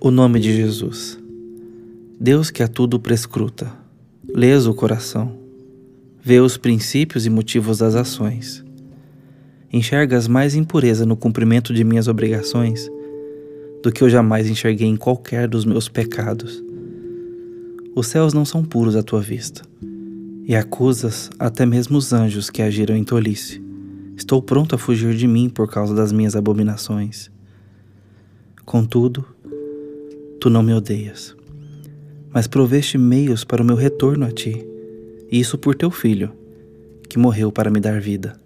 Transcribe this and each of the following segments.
O nome de Jesus. Deus que a tudo prescruta, lês o coração, vê os princípios e motivos das ações. Enxergas mais impureza no cumprimento de minhas obrigações do que eu jamais enxerguei em qualquer dos meus pecados. Os céus não são puros à tua vista, e acusas até mesmo os anjos que agiram em tolice. Estou pronto a fugir de mim por causa das minhas abominações. Contudo, tu não me odeias, mas proveste meios para o meu retorno a ti, e isso por teu filho, que morreu para me dar vida.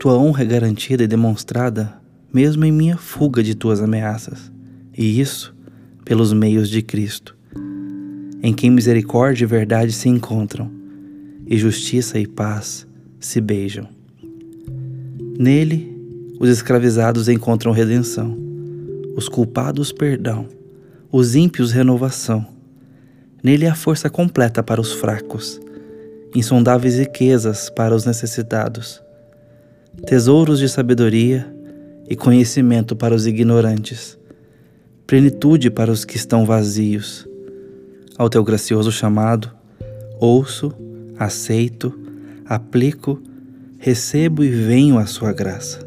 Tua honra é garantida e demonstrada mesmo em minha fuga de tuas ameaças, e isso pelos meios de Cristo, em quem misericórdia e verdade se encontram, e justiça e paz se beijam. Nele, os escravizados encontram redenção os culpados perdão, os ímpios renovação. Nele há força completa para os fracos, insondáveis riquezas para os necessitados, tesouros de sabedoria e conhecimento para os ignorantes, plenitude para os que estão vazios. Ao teu gracioso chamado, ouço, aceito, aplico, recebo e venho à sua graça.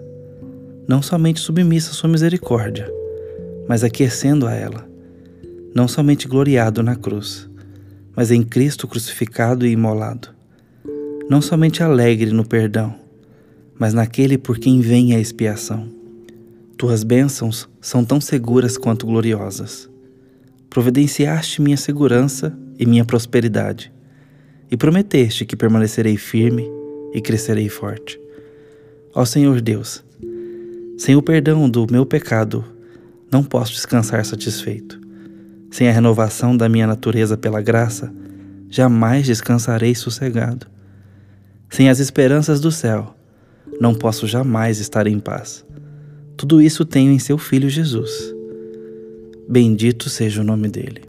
Não somente submissa à sua misericórdia, mas aquecendo a ela, não somente gloriado na cruz, mas em Cristo crucificado e imolado, não somente alegre no perdão, mas naquele por quem vem a expiação. Tuas bênçãos são tão seguras quanto gloriosas. Providenciaste minha segurança e minha prosperidade, e prometeste que permanecerei firme e crescerei forte. Ó Senhor Deus, sem o perdão do meu pecado, não posso descansar satisfeito. Sem a renovação da minha natureza pela graça, jamais descansarei sossegado. Sem as esperanças do céu, não posso jamais estar em paz. Tudo isso tenho em seu Filho Jesus. Bendito seja o nome dele.